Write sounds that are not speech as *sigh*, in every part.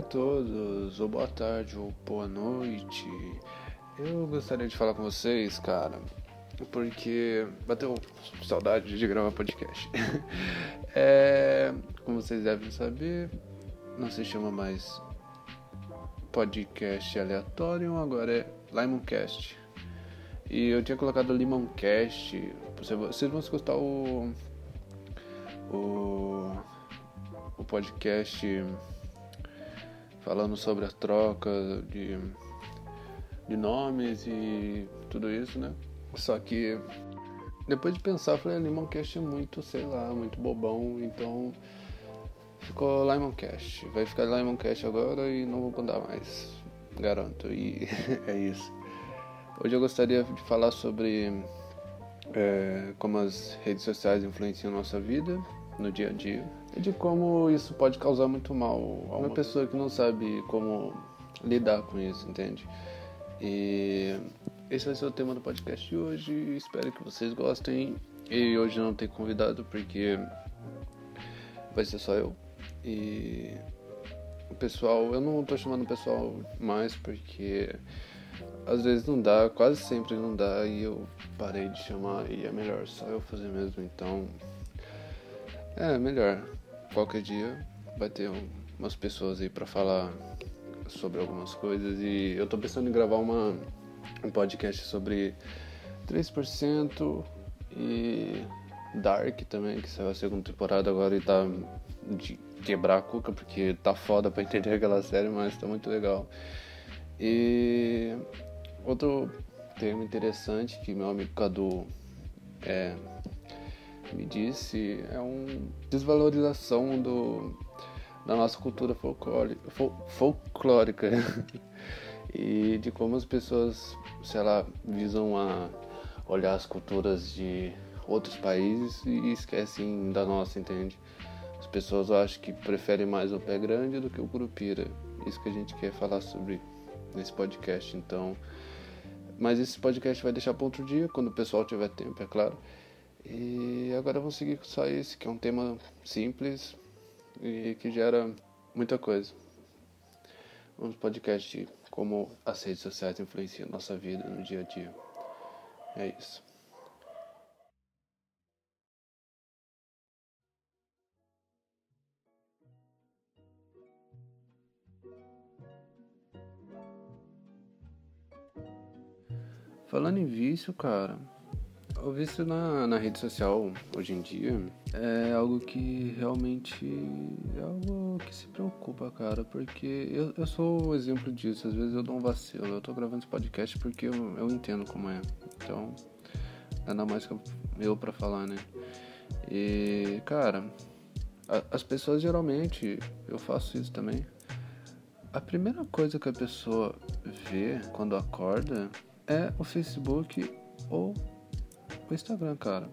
a todos, ou boa tarde, ou boa noite. Eu gostaria de falar com vocês, cara, porque bateu saudade de gravar podcast. *laughs* é, como vocês devem saber, não se chama mais podcast aleatório, agora é Limoncast. E eu tinha colocado Limoncast, vocês vão escutar o o, o podcast falando sobre as trocas de, de nomes e tudo isso, né? Só que depois de pensar, eu falei, Limoncast é muito, sei lá, muito bobão, então ficou Limoncast. Vai ficar Limoncast agora e não vou contar mais, garanto. E *laughs* é isso. Hoje eu gostaria de falar sobre é, como as redes sociais influenciam a nossa vida no dia a dia e de como isso pode causar muito mal a uma pessoa que não sabe como lidar com isso, entende? E esse vai ser o tema do podcast de hoje. Espero que vocês gostem. E hoje não tem convidado porque vai ser só eu. E o pessoal, eu não tô chamando o pessoal mais porque às vezes não dá, quase sempre não dá e eu parei de chamar e é melhor só eu fazer mesmo. Então é, melhor. Qualquer dia vai ter umas pessoas aí para falar sobre algumas coisas e eu tô pensando em gravar uma, um podcast sobre 3% e Dark também, que saiu a segunda temporada agora e tá de quebrar a cuca porque tá foda pra entender *laughs* aquela série, mas tá muito legal. E outro tema interessante que meu amigo Cadu é, me disse é uma desvalorização do, da nossa cultura folclórica, fol, folclórica *laughs* e de como as pessoas, sei lá, visam a olhar as culturas de outros países e esquecem da nossa, entende? As pessoas acham que preferem mais o pé grande do que o curupira. Isso que a gente quer falar sobre nesse podcast, então. Mas esse podcast vai deixar para outro dia, quando o pessoal tiver tempo, é claro. E agora vamos seguir com só esse, que é um tema simples e que gera muita coisa. Um podcast de como as redes sociais influenciam nossa vida no dia a dia. É isso. Falando em vício, cara, o vício na, na rede social hoje em dia é algo que realmente é algo que se preocupa, cara, porque eu, eu sou o exemplo disso. Às vezes eu dou um vacilo. Eu tô gravando esse podcast porque eu, eu entendo como é. Então, nada mais que eu pra falar, né? E, cara, a, as pessoas geralmente, eu faço isso também. A primeira coisa que a pessoa vê quando acorda é o Facebook ou Instagram, cara.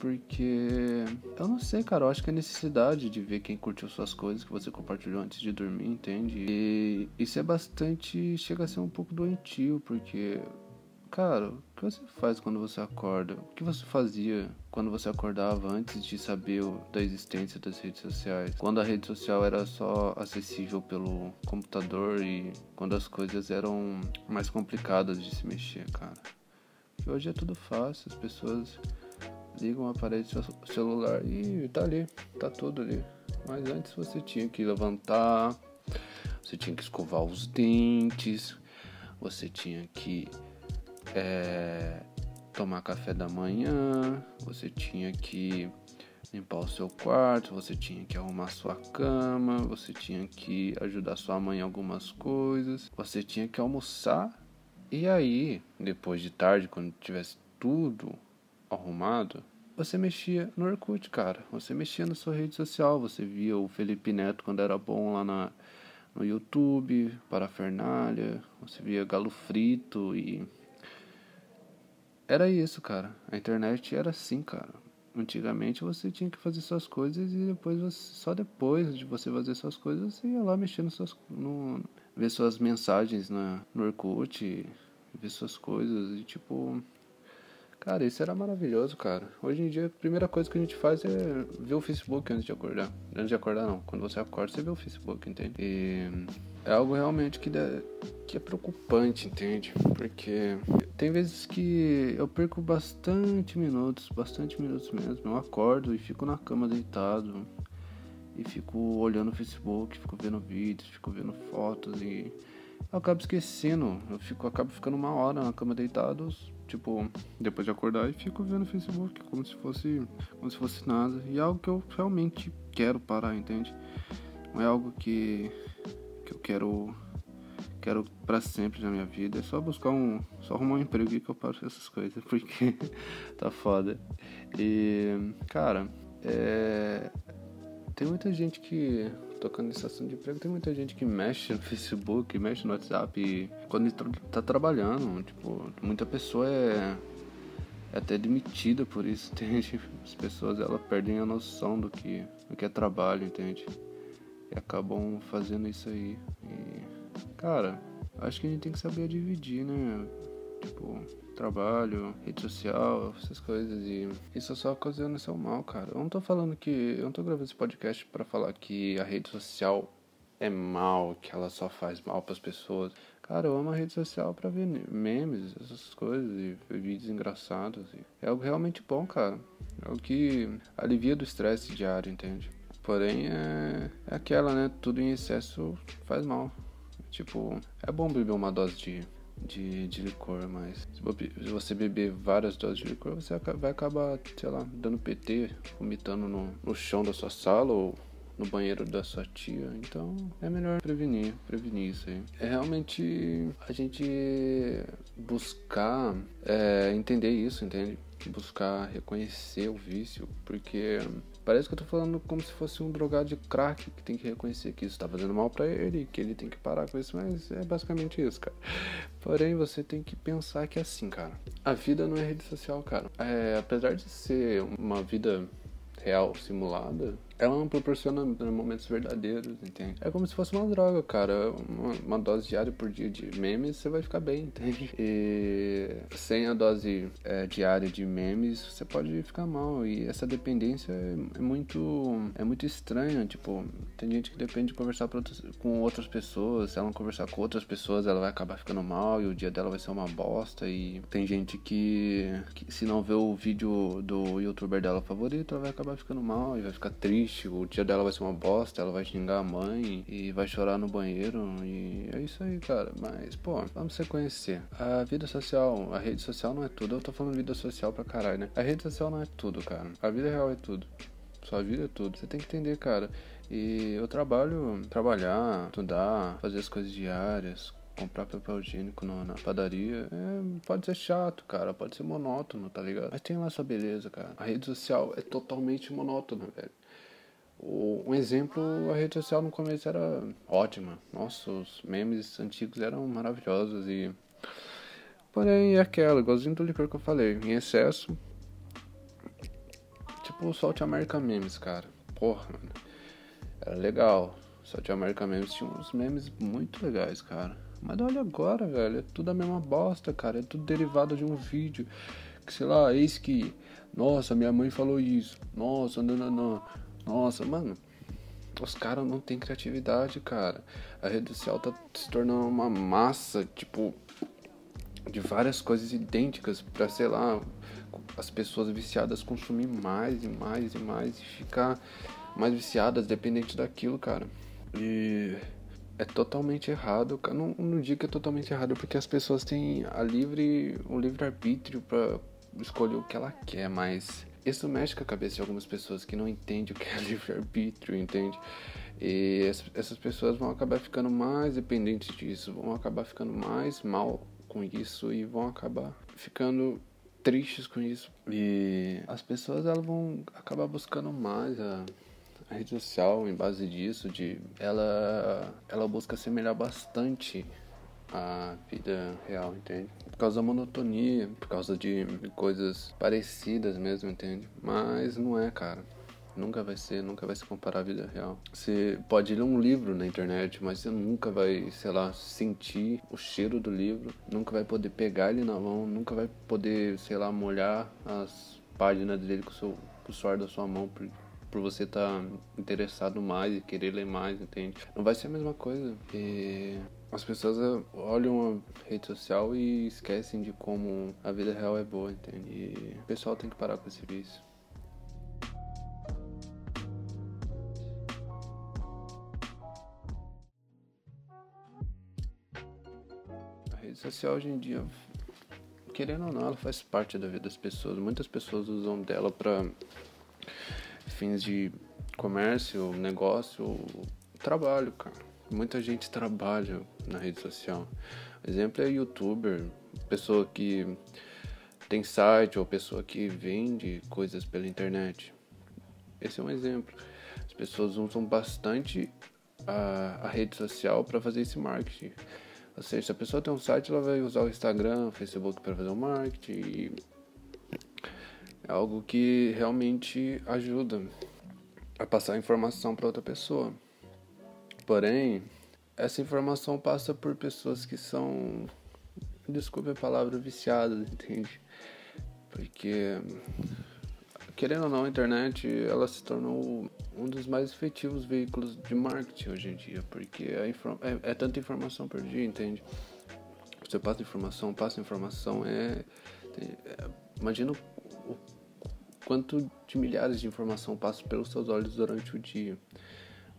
Porque eu não sei, cara. Eu acho que a necessidade de ver quem curtiu suas coisas que você compartilhou antes de dormir, entende? E isso é bastante. chega a ser um pouco doentio, porque. Cara, o que você faz quando você acorda? O que você fazia quando você acordava antes de saber da existência das redes sociais? Quando a rede social era só acessível pelo computador e quando as coisas eram mais complicadas de se mexer, cara. Hoje é tudo fácil, as pessoas ligam o aparelho do celular e tá ali, tá tudo ali. Mas antes você tinha que levantar, você tinha que escovar os dentes, você tinha que é, tomar café da manhã, você tinha que limpar o seu quarto, você tinha que arrumar sua cama, você tinha que ajudar sua mãe em algumas coisas, você tinha que almoçar e aí, depois de tarde, quando tivesse tudo arrumado, você mexia no Orkut, cara. Você mexia na sua rede social, você via o Felipe Neto quando era bom lá na, no YouTube, Parafernália, você via Galo Frito e. Era isso, cara. A internet era assim, cara. Antigamente você tinha que fazer suas coisas e depois você, só depois de você fazer suas coisas você ia lá mexendo suas, no, ver suas mensagens na, no Orkut, ver suas coisas e tipo. Cara, isso era maravilhoso, cara. Hoje em dia, a primeira coisa que a gente faz é ver o Facebook antes de acordar. Antes de acordar, não. Quando você acorda, você vê o Facebook, entende? E é algo realmente que, que é preocupante, entende? Porque tem vezes que eu perco bastante minutos, bastante minutos mesmo. Eu acordo e fico na cama deitado. E fico olhando o Facebook, fico vendo vídeos, fico vendo fotos e eu acabo esquecendo. Eu fico, acabo ficando uma hora na cama deitado, tipo, depois de acordar e fico vendo o Facebook como se fosse, como se fosse nada. E é algo que eu realmente quero parar, entende? Não é algo que, que eu quero quero para sempre na minha vida. É só buscar um, só arrumar um emprego que eu paro essas coisas, *laughs* porque tá foda. E, cara, é tem muita gente que tocando nesse assunto de emprego, tem muita gente que mexe no Facebook, mexe no WhatsApp e quando ele tá trabalhando, tipo, muita pessoa é, é até demitida por isso, *laughs* entende? As pessoas elas perdem a noção do que, do que é trabalho, entende? E acabam fazendo isso aí. E, cara, acho que a gente tem que saber dividir, né? Tipo, trabalho, rede social, essas coisas. E isso só ocasionando seu mal, cara. Eu não tô falando que. Eu não tô gravando esse podcast para falar que a rede social é mal, que ela só faz mal para as pessoas. Cara, eu amo a rede social para ver memes, essas coisas, e vídeos engraçados. É algo realmente bom, cara. É algo que alivia do estresse diário, entende? Porém, é, é aquela, né? Tudo em excesso faz mal. Tipo, é bom beber uma dose de de, de licor, mas se você beber várias doses de licor, você vai acabar, sei lá, dando PT, vomitando no, no chão da sua sala ou no banheiro da sua tia. Então é melhor prevenir, prevenir isso aí. É realmente a gente buscar é, entender isso, entende? Buscar reconhecer o vício, porque Parece que eu tô falando como se fosse um drogado de crack que tem que reconhecer que isso tá fazendo mal para ele, que ele tem que parar com isso, mas é basicamente isso, cara. Porém, você tem que pensar que é assim, cara. A vida não é rede social, cara. É, apesar de ser uma vida real simulada, ela não proporciona momentos verdadeiros, entende? É como se fosse uma droga, cara. Uma, uma, dose diária por dia de memes, você vai ficar bem, entende? E sem a dose é, diária de memes, você pode ficar mal. E essa dependência é, é, muito é muito estranha. Tipo, tem gente que depende de conversar com outras pessoas. Se ela não conversar com outras pessoas, ela vai acabar ficando mal e o dia dela vai ser uma bosta. E tem gente que, que se não vê o vídeo do youtuber dela favorito, ela vai acabar ficando mal e vai ficar triste triste, o dia dela vai ser uma bosta, ela vai xingar a mãe e vai chorar no banheiro. E é isso aí, cara. Mas, pô, vamos se conhecer. A vida social, a rede social não é tudo. Eu tô falando vida social pra caralho, né? A rede social não é tudo, cara. A vida real é tudo. Sua vida é tudo. Você tem que entender, cara. E eu trabalho, trabalhar, estudar, fazer as coisas diárias, comprar papel higiênico no, na padaria é, pode ser chato, cara, pode ser monótono, tá ligado? Mas tem lá essa beleza, cara. A rede social é totalmente monótona, velho. Um exemplo, a rede social no começo era ótima. Nossa, os memes antigos eram maravilhosos e. Porém, é aquela, igualzinho do licor que eu falei, em excesso. Tipo o Salt America Memes, cara. Porra, mano. Era legal. Salt America Memes tinha uns memes muito legais, cara. Mas olha agora, velho. É tudo a mesma bosta, cara. É tudo derivado de um vídeo. Que sei lá, eis que. Nossa, minha mãe falou isso. Nossa, não, não, não. Nossa, mano, os caras não têm criatividade, cara. A rede social tá se tornando uma massa, tipo, de várias coisas idênticas pra, sei lá, as pessoas viciadas consumir mais e mais e mais e ficar mais viciadas, dependente daquilo, cara. E é totalmente errado. Não, não digo que é totalmente errado, porque as pessoas têm a livre, o livre arbítrio para escolher o que ela quer, mas isso mexe com a cabeça de algumas pessoas que não entendem o que é *laughs* livre-arbítrio, entende? E essas pessoas vão acabar ficando mais dependentes disso, vão acabar ficando mais mal com isso e vão acabar ficando tristes com isso. E as pessoas elas vão acabar buscando mais a, a rede social em base disso, de ela ela busca semelhar bastante a vida real, entende? Causa da monotonia, por causa de coisas parecidas mesmo, entende? Mas não é, cara. Nunca vai ser, nunca vai se comparar à vida real. Você pode ler um livro na internet, mas você nunca vai, sei lá, sentir o cheiro do livro, nunca vai poder pegar ele na mão, nunca vai poder, sei lá, molhar as páginas dele com o, seu, com o suor da sua mão por, por você estar tá interessado mais e querer ler mais, entende? Não vai ser a mesma coisa. E as pessoas eh, olham a rede social e esquecem de como a vida real é boa, entende? E o pessoal tem que parar com esse vício. rede social hoje em dia, querendo ou não, ela faz parte da vida das pessoas. Muitas pessoas usam dela para fins de comércio, negócio, trabalho, cara. Muita gente trabalha na rede social. Exemplo é youtuber, pessoa que tem site ou pessoa que vende coisas pela internet. Esse é um exemplo. As pessoas usam bastante a, a rede social para fazer esse marketing. Ou seja, se a pessoa tem um site, ela vai usar o Instagram, o Facebook para fazer o marketing. É algo que realmente ajuda a passar informação para outra pessoa. Porém, essa informação passa por pessoas que são, desculpe a palavra, viciadas, entende? Porque querendo ou não, a internet ela se tornou um dos mais efetivos veículos de marketing hoje em dia, porque é, é, tanta informação por dia, entende? Você passa informação, passa informação, é, é imagina o, o quanto de milhares de informação passa pelos seus olhos durante o dia.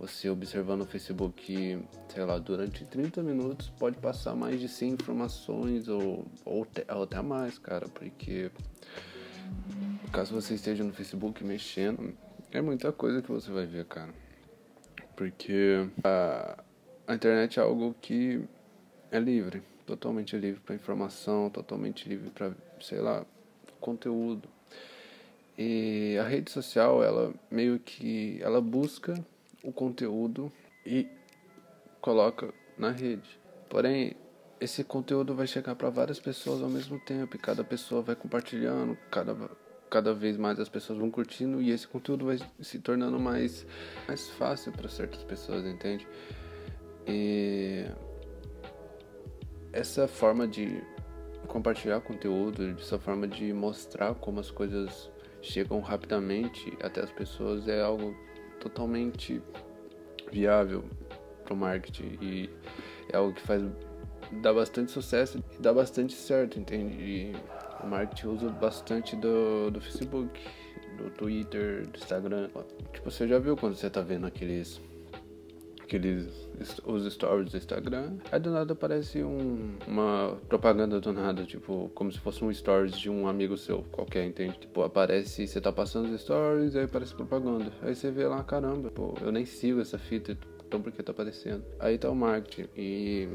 Você observando o Facebook, sei lá, durante 30 minutos pode passar mais de 100 informações ou, ou, ou até mais, cara, porque caso você esteja no Facebook mexendo, é muita coisa que você vai ver, cara. Porque a, a internet é algo que é livre, totalmente livre para informação, totalmente livre para, sei lá, conteúdo. E a rede social, ela meio que ela busca o conteúdo e coloca na rede. Porém, esse conteúdo vai chegar para várias pessoas ao mesmo tempo e cada pessoa vai compartilhando, cada cada vez mais as pessoas vão curtindo e esse conteúdo vai se tornando mais, mais fácil para certas pessoas, entende? E essa forma de compartilhar conteúdo, essa forma de mostrar como as coisas chegam rapidamente até as pessoas é algo totalmente viável para o marketing e é algo que faz dá bastante sucesso e dá bastante certo, entende? E o marketing usa bastante do, do Facebook, do Twitter, do Instagram. Tipo, você já viu quando você tá vendo aqueles. Aqueles. os stories do Instagram. Aí do nada aparece um, uma propaganda do nada, tipo, como se fosse um stories de um amigo seu qualquer, entende? Tipo, aparece, você tá passando os stories, aí aparece propaganda. Aí você vê lá, caramba, pô, eu nem sigo essa fita, então por que tá aparecendo? Aí tá o marketing. E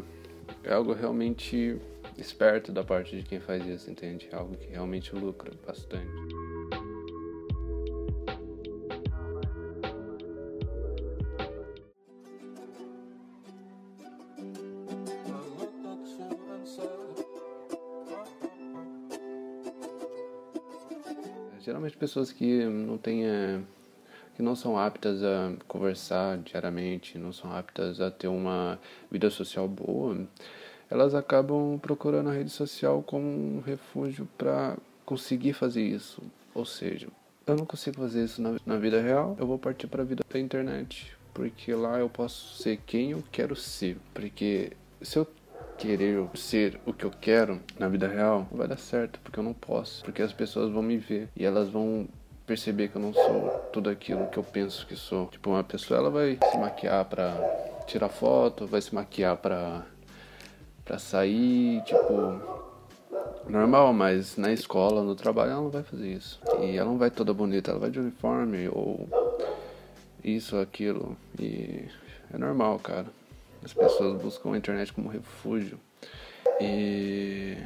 é algo realmente esperto da parte de quem faz isso, entende? Algo que realmente lucra bastante. Geralmente pessoas que não têm é, que não são aptas a conversar diariamente, não são aptas a ter uma vida social boa, elas acabam procurando a rede social como um refúgio para conseguir fazer isso. Ou seja, eu não consigo fazer isso na, na vida real, eu vou partir para a vida da internet, porque lá eu posso ser quem eu quero ser. Porque se eu querer ser o que eu quero na vida real, não vai dar certo, porque eu não posso, porque as pessoas vão me ver e elas vão perceber que eu não sou tudo aquilo que eu penso que sou. Tipo, uma pessoa ela vai se maquiar para tirar foto, vai se maquiar para para sair, tipo, normal, mas na escola, no trabalho, ela não vai fazer isso. E ela não vai toda bonita, ela vai de uniforme ou isso, aquilo. E é normal, cara. As pessoas buscam a internet como refúgio. E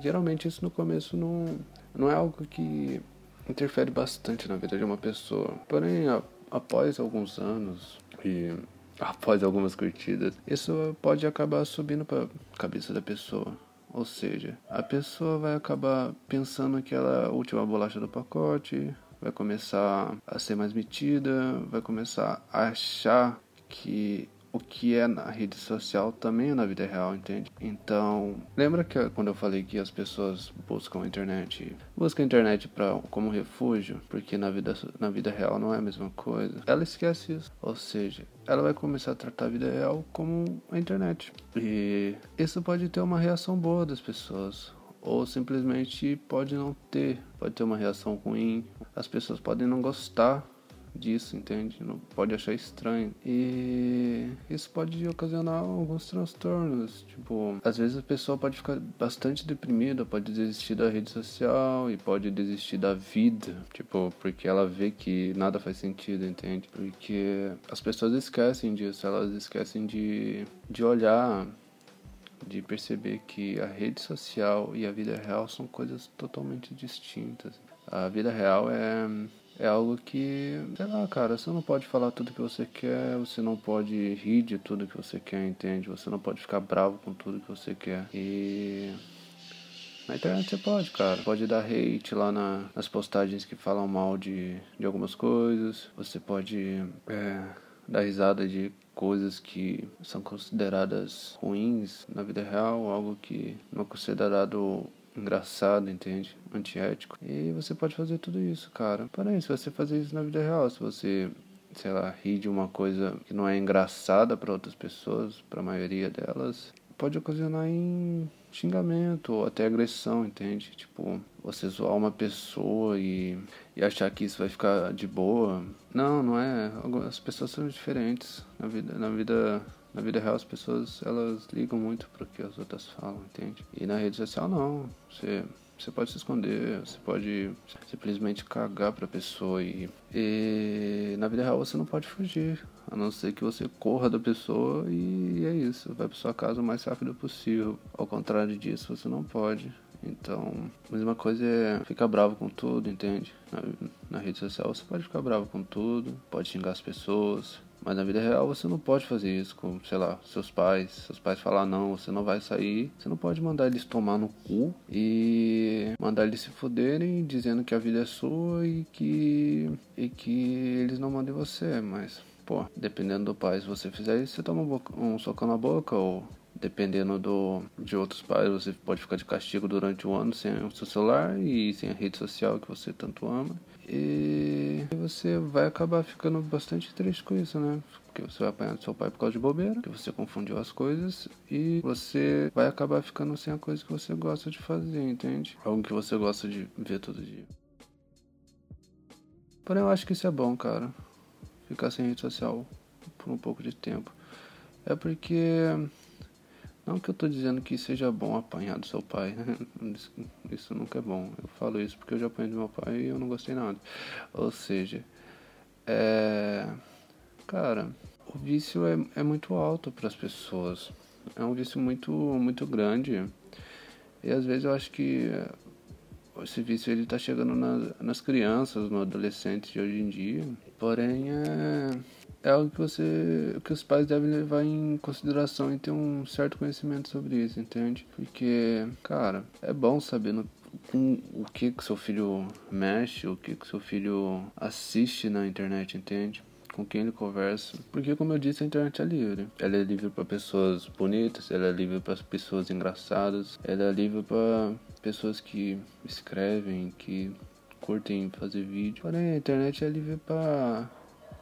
geralmente isso no começo não, não é algo que interfere bastante na vida de uma pessoa. Porém, a, após alguns anos e após algumas curtidas, isso pode acabar subindo para a cabeça da pessoa. Ou seja, a pessoa vai acabar pensando que ela é a última bolacha do pacote, vai começar a ser mais metida, vai começar a achar que o que é na rede social também é na vida real, entende? Então, lembra que quando eu falei que as pessoas buscam a internet, buscam a internet pra, como refúgio, porque na vida, na vida real não é a mesma coisa? Ela esquece isso. Ou seja, ela vai começar a tratar a vida real como a internet. E isso pode ter uma reação boa das pessoas ou simplesmente pode não ter, pode ter uma reação ruim. As pessoas podem não gostar disso, entende? Não pode achar estranho. E isso pode ocasionar alguns transtornos. Tipo, às vezes a pessoa pode ficar bastante deprimida, pode desistir da rede social e pode desistir da vida. Tipo, porque ela vê que nada faz sentido, entende? Porque as pessoas esquecem disso, elas esquecem de, de olhar de perceber que a rede social e a vida real são coisas totalmente distintas. A vida real é é algo que, sei lá, cara, você não pode falar tudo que você quer, você não pode rir de tudo que você quer, entende? Você não pode ficar bravo com tudo que você quer. E na internet você pode, cara. Pode dar hate lá na, nas postagens que falam mal de, de algumas coisas. Você pode é, dar risada de coisas que são consideradas ruins na vida real, algo que não é considerado engraçado, entende? Antiético. E você pode fazer tudo isso, cara. Porém, se você fazer isso na vida real, se você, sei lá, rir de uma coisa que não é engraçada para outras pessoas, para a maioria delas, pode ocasionar em xingamento ou até agressão, entende? Tipo, você zoar uma pessoa e, e achar que isso vai ficar de boa. Não, não é. As pessoas são diferentes na vida, na vida na vida real as pessoas elas ligam muito pro que as outras falam, entende? E na rede social não. Você você pode se esconder, você pode simplesmente cagar pra pessoa e, e na vida real você não pode fugir, a não ser que você corra da pessoa e é isso, vai pra sua casa o mais rápido possível. Ao contrário disso, você não pode. Então, a mesma coisa é ficar bravo com tudo, entende? Na, na rede social você pode ficar bravo com tudo, pode xingar as pessoas, mas na vida real você não pode fazer isso com, sei lá, seus pais. Seus pais falar não, você não vai sair. Você não pode mandar eles tomar no cu e mandar eles se fuderem dizendo que a vida é sua e que e que eles não mandem você, mas pô, dependendo do pai, se você fizer isso, você toma um, boca, um socão na boca ou dependendo do, de outros pais, você pode ficar de castigo durante um ano sem o seu celular e sem a rede social que você tanto ama. E você vai acabar ficando bastante triste com isso, né? Porque você vai apanhar do seu pai por causa de bobeira, que você confundiu as coisas e você vai acabar ficando sem a coisa que você gosta de fazer, entende? Algo que você gosta de ver todo dia. Porém, eu acho que isso é bom, cara. Ficar sem rede social por um pouco de tempo. É porque não que eu tô dizendo que seja bom apanhar do seu pai, né? *laughs* Isso, nunca é bom. Eu falo isso porque eu já apanhei do meu pai e eu não gostei nada. Ou seja, é. Cara, o vício é, é muito alto para as pessoas. É um vício muito, muito grande. E às vezes eu acho que esse vício ele tá chegando na, nas crianças, no adolescente de hoje em dia. Porém, é é algo que você que os pais devem levar em consideração e ter um certo conhecimento sobre isso, entende? Porque, cara, é bom saber no, com o que que seu filho mexe, o que que seu filho assiste na internet, entende? Com quem ele conversa. Porque, como eu disse, a internet é livre. Ela é livre para pessoas bonitas, ela é livre para pessoas engraçadas, ela é livre para pessoas que escrevem, que curtem fazer vídeo. Porém, a internet é livre para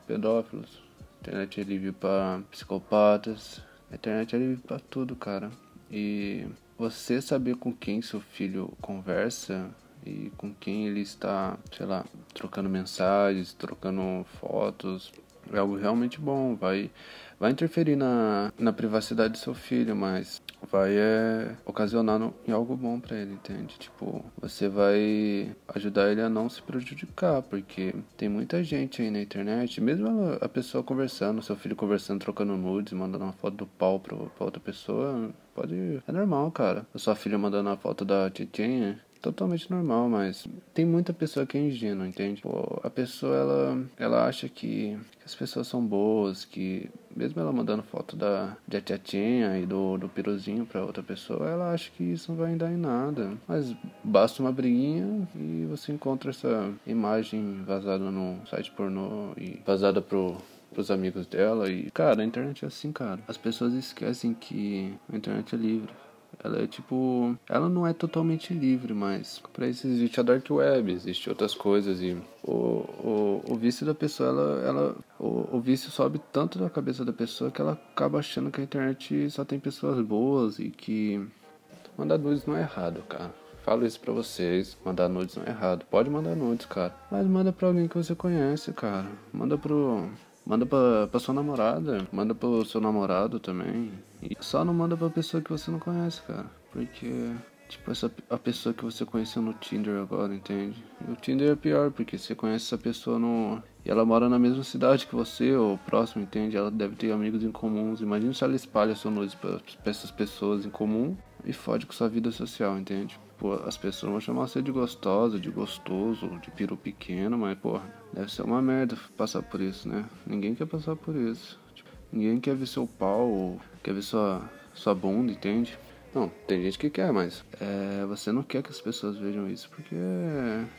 pedófilos, internet é livre para psicopatas, internet é livre para tudo, cara. E você saber com quem seu filho conversa e com quem ele está, sei lá, trocando mensagens, trocando fotos, é algo realmente bom. Vai, vai interferir na, na privacidade do seu filho, mas vai é, ocasionar no, em algo bom para ele, entende? Tipo, você vai ajudar ele a não se prejudicar, porque tem muita gente aí na internet, mesmo a pessoa conversando, seu filho conversando, trocando nudes, mandando uma foto do pau pra, pra outra pessoa, pode. É normal, cara. A sua filha mandando a foto da Tchetchenha totalmente normal, mas tem muita pessoa que é ingênua, entende? Pô, a pessoa, ela, ela acha que, que, as pessoas são boas, que mesmo ela mandando foto da, da tiatinha e do, do piruzinho pra outra pessoa, ela acha que isso não vai dar em nada. Mas basta uma briguinha e você encontra essa imagem vazada no site pornô e vazada pro pros amigos dela e cara, a internet é assim, cara. As pessoas esquecem que a internet é livre. Ela é tipo. Ela não é totalmente livre, mas para isso existe a Dark Web, existe outras coisas e o, o, o vício da pessoa, ela, ela o, o vício sobe tanto na cabeça da pessoa que ela acaba achando que a internet só tem pessoas boas e que mandar nudes não é errado, cara. Falo isso pra vocês, mandar nudes não é errado. Pode mandar nudes, cara. Mas manda pra alguém que você conhece, cara. Manda pro, Manda pra, pra sua namorada, manda pro seu namorado também. E só não manda pra pessoa que você não conhece, cara. Porque, tipo, essa, a pessoa que você conheceu no Tinder agora, entende? O Tinder é pior, porque você conhece essa pessoa no. E ela mora na mesma cidade que você, ou próximo, entende? Ela deve ter amigos em comuns. Imagina se ela espalha sua nudes pra, pra essas pessoas em comum e fode com sua vida social, entende? Pô, as pessoas vão chamar você de gostosa, de gostoso, de piru pequeno, mas, porra, deve ser uma merda passar por isso, né? Ninguém quer passar por isso. Tipo, ninguém quer ver seu pau ou quer ver sua, sua bunda, entende? Não, tem gente que quer, mas é, você não quer que as pessoas vejam isso porque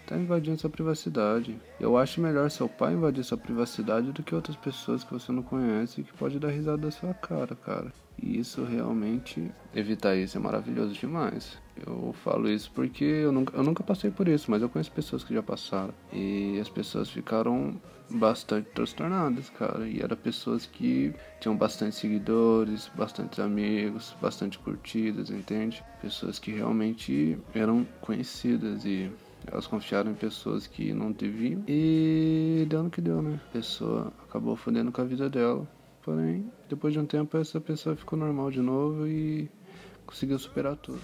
tá invadindo sua privacidade. Eu acho melhor seu pai invadir sua privacidade do que outras pessoas que você não conhece e que pode dar risada da sua cara, cara. E isso realmente, evitar isso é maravilhoso demais. Eu falo isso porque eu nunca, eu nunca passei por isso, mas eu conheço pessoas que já passaram. E as pessoas ficaram bastante transtornadas, cara. E eram pessoas que tinham bastante seguidores, bastante amigos, bastante curtidas, entende? Pessoas que realmente eram conhecidas e elas confiaram em pessoas que não deviam. E deu no que deu, né? A pessoa acabou fodendo com a vida dela. Porém, depois de um tempo, essa pessoa ficou normal de novo e conseguiu superar tudo.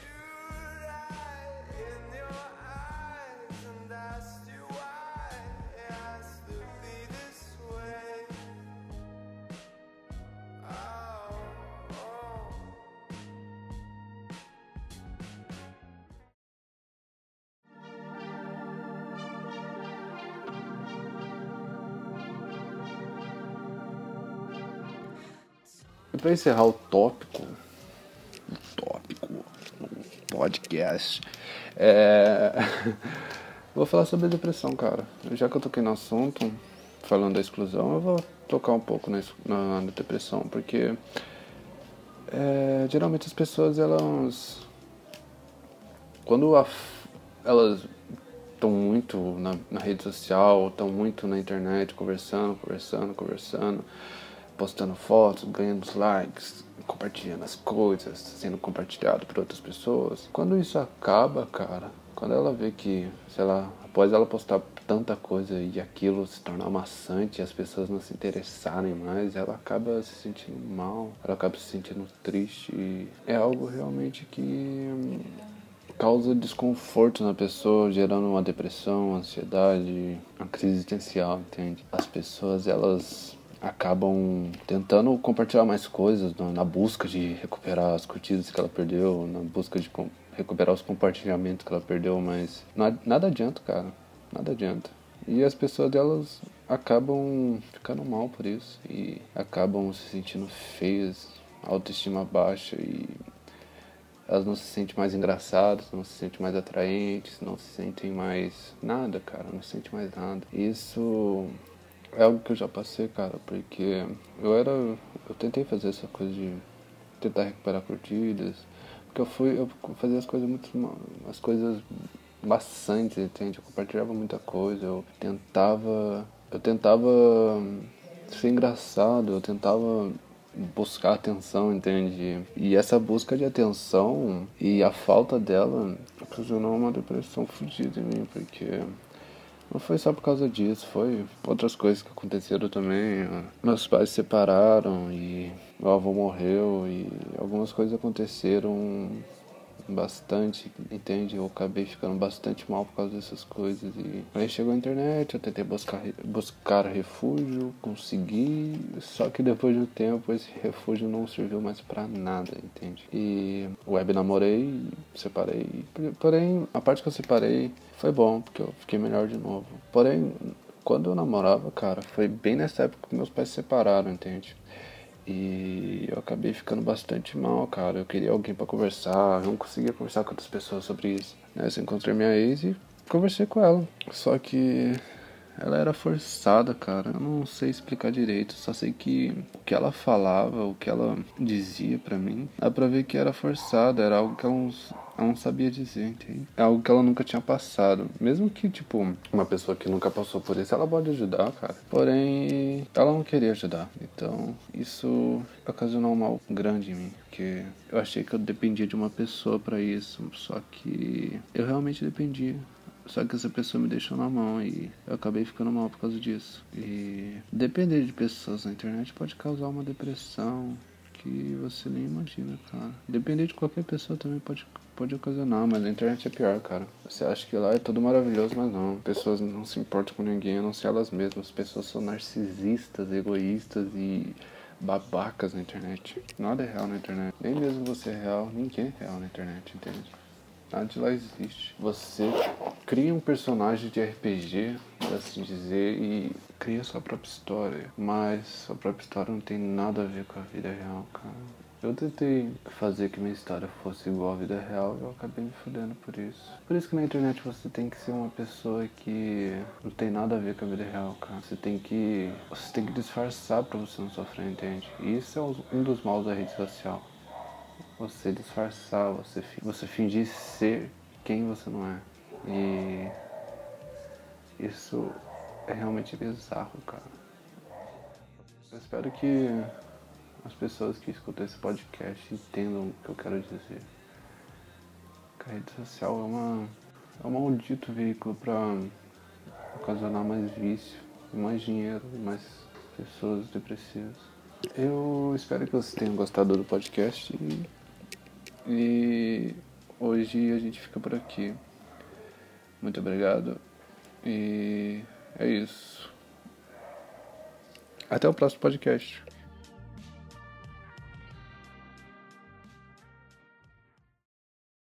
E para encerrar o tópico, o tópico, o podcast, é... *laughs* vou falar sobre a depressão, cara. Já que eu toquei no assunto, falando da exclusão, eu vou tocar um pouco na, na, depressão, porque é, geralmente as pessoas, elas. Quando a, elas estão muito na, na rede social, estão muito na internet, conversando, conversando, conversando postando fotos, ganhando likes, compartilhando as coisas, sendo compartilhado por outras pessoas. Quando isso acaba, cara, quando ela vê que, sei lá, após ela postar tanta coisa e aquilo se tornar maçante e as pessoas não se interessarem mais, ela acaba se sentindo mal, ela acaba se sentindo triste. É algo realmente que hum, causa desconforto na pessoa, gerando uma depressão, ansiedade, uma crise existencial, entende? As pessoas, elas acabam tentando compartilhar mais coisas na busca de recuperar as curtidas que ela perdeu, na busca de recuperar os compartilhamentos que ela perdeu, mas nada adianta, cara. Nada adianta. E as pessoas delas acabam ficando mal por isso e acabam se sentindo feias, autoestima baixa e elas não se sentem mais engraçadas, não se sentem mais atraentes, não se sentem mais nada, cara, não se sentem mais nada. Isso é algo que eu já passei, cara, porque eu era. Eu tentei fazer essa coisa de tentar recuperar curtidas, porque eu fui. Eu fazia as coisas muito. as coisas maçantes, entende? Eu compartilhava muita coisa, eu tentava. Eu tentava ser engraçado, eu tentava buscar atenção, entende? E essa busca de atenção e a falta dela ocasionou uma depressão fodida em mim, porque não foi só por causa disso, foi outras coisas que aconteceram também. Meus pais se separaram e meu avô morreu e algumas coisas aconteceram bastante, entende? Eu acabei ficando bastante mal por causa dessas coisas. E aí chegou a internet, eu tentei buscar, buscar refúgio, consegui, só que depois de um tempo esse refúgio não serviu mais para nada, entende? E web namorei, separei. Porém, a parte que eu separei foi bom, porque eu fiquei melhor de novo. Porém, quando eu namorava, cara, foi bem nessa época que meus pais se separaram, entende? E eu acabei ficando bastante mal, cara. Eu queria alguém para conversar, eu não conseguia conversar com outras pessoas sobre isso. Né? Eu encontrei minha ex e conversei com ela. Só que ela era forçada, cara. Eu não sei explicar direito. Só sei que o que ela falava, o que ela dizia para mim, dá pra ver que era forçada. Era algo que ela não, ela não sabia dizer, entende? É algo que ela nunca tinha passado. Mesmo que, tipo, uma pessoa que nunca passou por isso, ela pode ajudar, cara. Porém, ela não queria ajudar. Então, isso ocasionou um mal grande em mim. Porque eu achei que eu dependia de uma pessoa para isso. Só que eu realmente dependia. Só que essa pessoa me deixou na mão e eu acabei ficando mal por causa disso. E depender de pessoas na internet pode causar uma depressão que você nem imagina, cara. Depender de qualquer pessoa também pode, pode ocasionar, mas na internet é pior, cara. Você acha que lá é tudo maravilhoso, mas não. Pessoas não se importam com ninguém, a não ser elas mesmas. Pessoas são narcisistas, egoístas e babacas na internet. Nada é real na internet. Nem mesmo você é real, ninguém é real na internet, entende? Nada de lá existe. Você cria um personagem de RPG, por assim dizer, e cria sua própria história. Mas sua própria história não tem nada a ver com a vida real, cara. Eu tentei fazer que minha história fosse igual à vida real e eu acabei me fudendo por isso. Por isso que na internet você tem que ser uma pessoa que não tem nada a ver com a vida real, cara. Você tem que. Você tem que disfarçar pra você não sofrer, entende? E isso é um dos maus da rede social você disfarçar, você, você fingir ser quem você não é. E isso é realmente bizarro, cara. Eu espero que as pessoas que escutam esse podcast entendam o que eu quero dizer. A rede social é, uma, é um maldito veículo para ocasionar mais vício, mais dinheiro, mais pessoas depressivas. Eu espero que vocês tenham gostado do podcast e hoje a gente fica por aqui. Muito obrigado. E é isso. Até o próximo podcast.